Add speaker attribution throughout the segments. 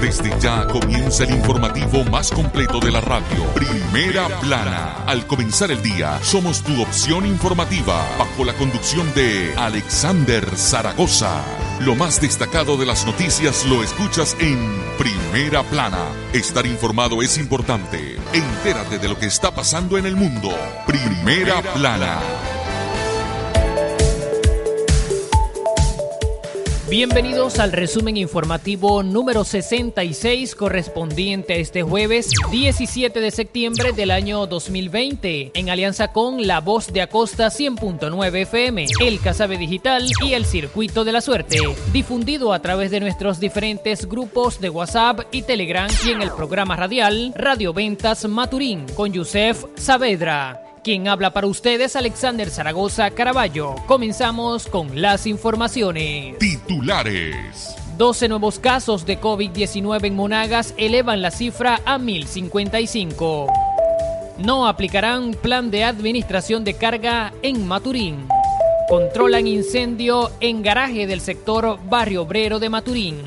Speaker 1: Desde ya comienza el informativo más completo de la radio. Primera plana. Al comenzar el día, somos tu opción informativa bajo la conducción de Alexander Zaragoza. Lo más destacado de las noticias lo escuchas en Primera plana. Estar informado es importante. Entérate de lo que está pasando en el mundo. Primera plana.
Speaker 2: Bienvenidos al resumen informativo número 66 correspondiente a este jueves 17 de septiembre del año 2020 en alianza con La Voz de Acosta 100.9 FM, El Casabe Digital y El Circuito de la Suerte, difundido a través de nuestros diferentes grupos de WhatsApp y Telegram y en el programa radial Radio Ventas Maturín con Yusef Saavedra. Quien habla para ustedes, Alexander Zaragoza Caraballo. Comenzamos con las informaciones.
Speaker 1: Titulares.
Speaker 2: 12 nuevos casos de COVID-19 en Monagas elevan la cifra a 1055. No aplicarán plan de administración de carga en Maturín. Controlan incendio en garaje del sector Barrio Obrero de Maturín.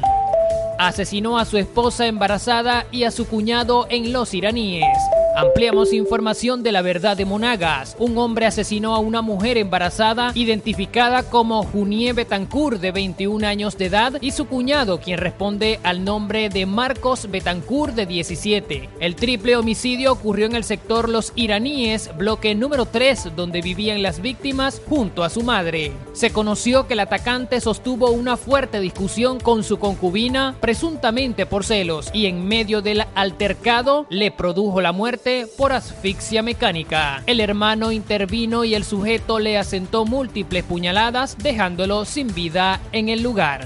Speaker 2: Asesinó a su esposa embarazada y a su cuñado en Los Iraníes. Ampliamos información de la verdad de Monagas. Un hombre asesinó a una mujer embarazada identificada como Junie Betancourt de 21 años de edad y su cuñado quien responde al nombre de Marcos Betancourt de 17. El triple homicidio ocurrió en el sector Los Iraníes, bloque número 3, donde vivían las víctimas junto a su madre. Se conoció que el atacante sostuvo una fuerte discusión con su concubina, presuntamente por celos, y en medio del altercado le produjo la muerte por asfixia mecánica. El hermano intervino y el sujeto le asentó múltiples puñaladas, dejándolo sin vida en el lugar.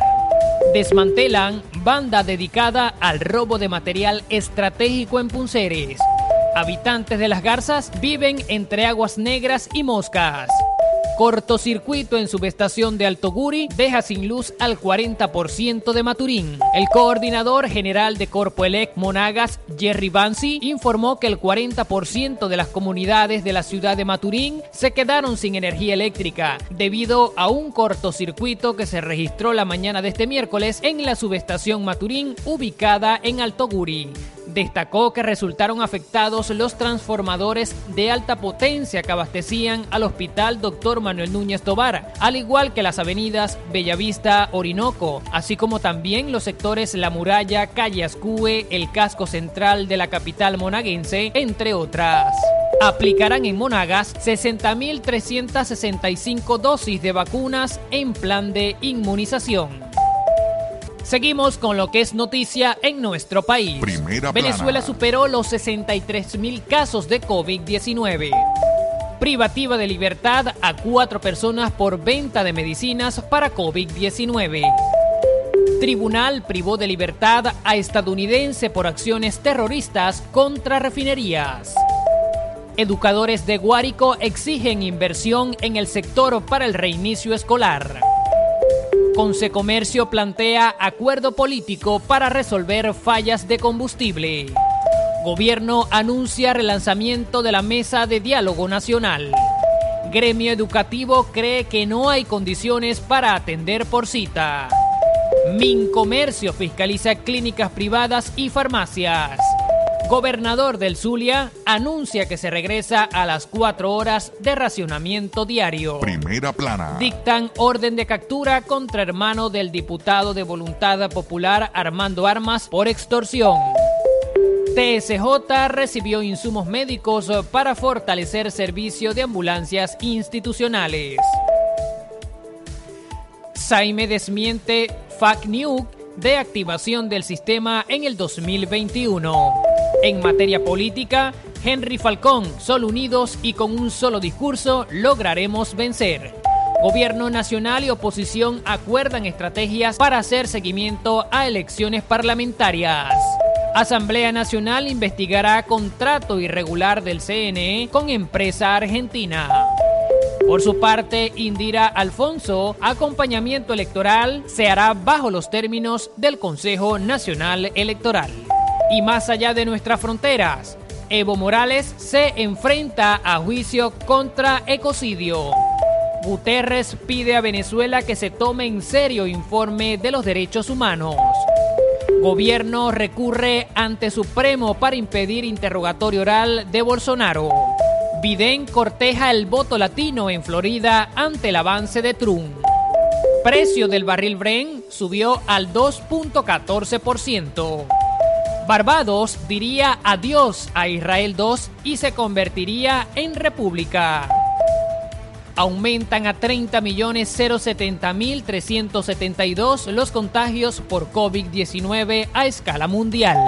Speaker 2: Desmantelan banda dedicada al robo de material estratégico en Punceres. Habitantes de las garzas viven entre aguas negras y moscas. Cortocircuito en subestación de Altoguri deja sin luz al 40% de Maturín. El coordinador general de Corpoelec Monagas, Jerry Bansi, informó que el 40% de las comunidades de la ciudad de Maturín se quedaron sin energía eléctrica debido a un cortocircuito que se registró la mañana de este miércoles en la subestación Maturín ubicada en Altoguri. Destacó que resultaron afectados los transformadores de alta potencia que abastecían al Hospital Dr. Manuel Núñez Tobar, al igual que las avenidas Bellavista, Orinoco, así como también los sectores La Muralla, Calle Ascue, el casco central de la capital monaguense, entre otras. Aplicarán en Monagas 60.365 dosis de vacunas en plan de inmunización. Seguimos con lo que es noticia en nuestro país. Venezuela superó los 63 mil casos de COVID-19. Privativa de libertad a cuatro personas por venta de medicinas para COVID-19. Tribunal privó de libertad a estadounidense por acciones terroristas contra refinerías. Educadores de Guárico exigen inversión en el sector para el reinicio escolar. Consecomercio plantea acuerdo político para resolver fallas de combustible. Gobierno anuncia relanzamiento de la mesa de diálogo nacional. Gremio educativo cree que no hay condiciones para atender por cita. Mincomercio fiscaliza clínicas privadas y farmacias. Gobernador del Zulia anuncia que se regresa a las cuatro horas de racionamiento diario.
Speaker 1: Primera plana.
Speaker 2: Dictan orden de captura contra hermano del diputado de Voluntad Popular Armando Armas por extorsión. TSJ recibió insumos médicos para fortalecer servicio de ambulancias institucionales. Saime desmiente FAC New de activación del sistema en el 2021. En materia política, Henry Falcón, solo unidos y con un solo discurso lograremos vencer. Gobierno nacional y oposición acuerdan estrategias para hacer seguimiento a elecciones parlamentarias. Asamblea Nacional investigará contrato irregular del CNE con empresa argentina. Por su parte, Indira Alfonso, acompañamiento electoral se hará bajo los términos del Consejo Nacional Electoral. Y más allá de nuestras fronteras, Evo Morales se enfrenta a juicio contra ecocidio. Guterres pide a Venezuela que se tome en serio informe de los derechos humanos. Gobierno recurre ante Supremo para impedir interrogatorio oral de Bolsonaro. Biden corteja el voto latino en Florida ante el avance de Trump. Precio del barril Bren subió al 2.14%. Barbados diría adiós a Israel 2 y se convertiría en república. Aumentan a 30.070.372 los contagios por COVID-19 a escala mundial.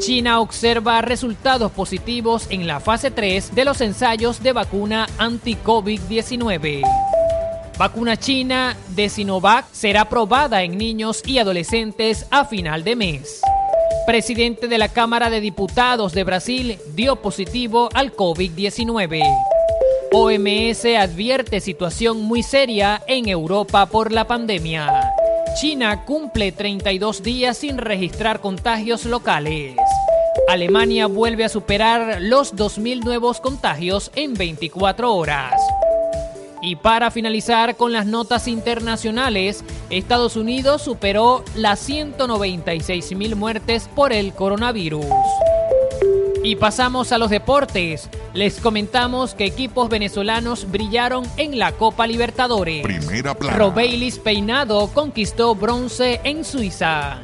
Speaker 2: China observa resultados positivos en la fase 3 de los ensayos de vacuna anti-COVID-19. Vacuna china de Sinovac será probada en niños y adolescentes a final de mes. Presidente de la Cámara de Diputados de Brasil dio positivo al COVID-19. OMS advierte situación muy seria en Europa por la pandemia. China cumple 32 días sin registrar contagios locales. Alemania vuelve a superar los 2.000 nuevos contagios en 24 horas. Y para finalizar con las notas internacionales, Estados Unidos superó las 196.000 muertes por el coronavirus. Y pasamos a los deportes. Les comentamos que equipos venezolanos brillaron en la Copa Libertadores.
Speaker 1: Primera plana.
Speaker 2: Robeilis Peinado conquistó bronce en Suiza.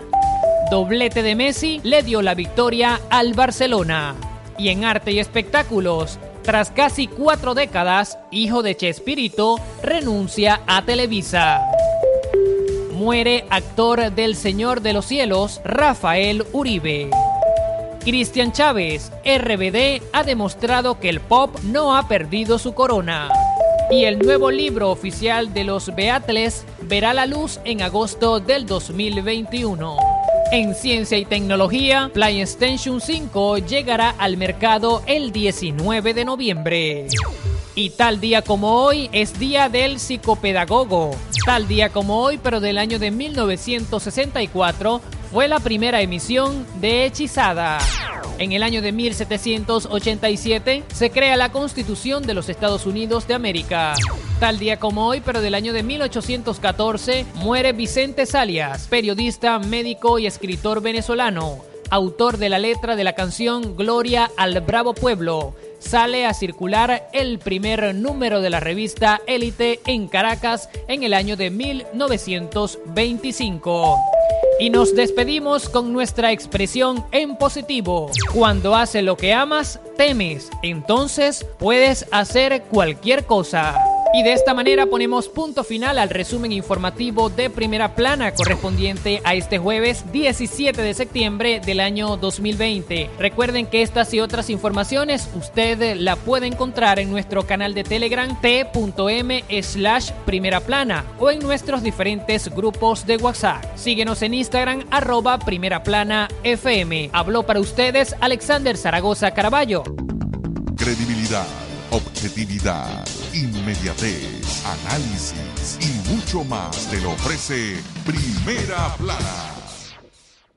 Speaker 2: Doblete de Messi le dio la victoria al Barcelona. Y en arte y espectáculos, tras casi cuatro décadas, hijo de Chespirito renuncia a Televisa. Muere actor del Señor de los Cielos, Rafael Uribe. Cristian Chávez, RBD, ha demostrado que el pop no ha perdido su corona. Y el nuevo libro oficial de los Beatles verá la luz en agosto del 2021. En ciencia y tecnología, PlayStation 5 llegará al mercado el 19 de noviembre. Y tal día como hoy es día del psicopedagogo. Tal día como hoy, pero del año de 1964, fue la primera emisión de Hechizada. En el año de 1787 se crea la Constitución de los Estados Unidos de América. Tal día como hoy, pero del año de 1814, muere Vicente Salias, periodista, médico y escritor venezolano, autor de la letra de la canción Gloria al Bravo Pueblo. Sale a circular el primer número de la revista Élite en Caracas en el año de 1925. Y nos despedimos con nuestra expresión en positivo. Cuando haces lo que amas, temes. Entonces puedes hacer cualquier cosa. Y de esta manera ponemos punto final al resumen informativo de primera plana correspondiente a este jueves 17 de septiembre del año 2020. Recuerden que estas y otras informaciones usted la puede encontrar en nuestro canal de Telegram t.m slash primera plana o en nuestros diferentes grupos de WhatsApp. Síguenos en Instagram arroba primera plana FM. Habló para ustedes Alexander Zaragoza Caraballo.
Speaker 1: Credibilidad, objetividad, inmediatez, análisis y mucho más te lo ofrece Primera Plana.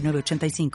Speaker 3: 906985.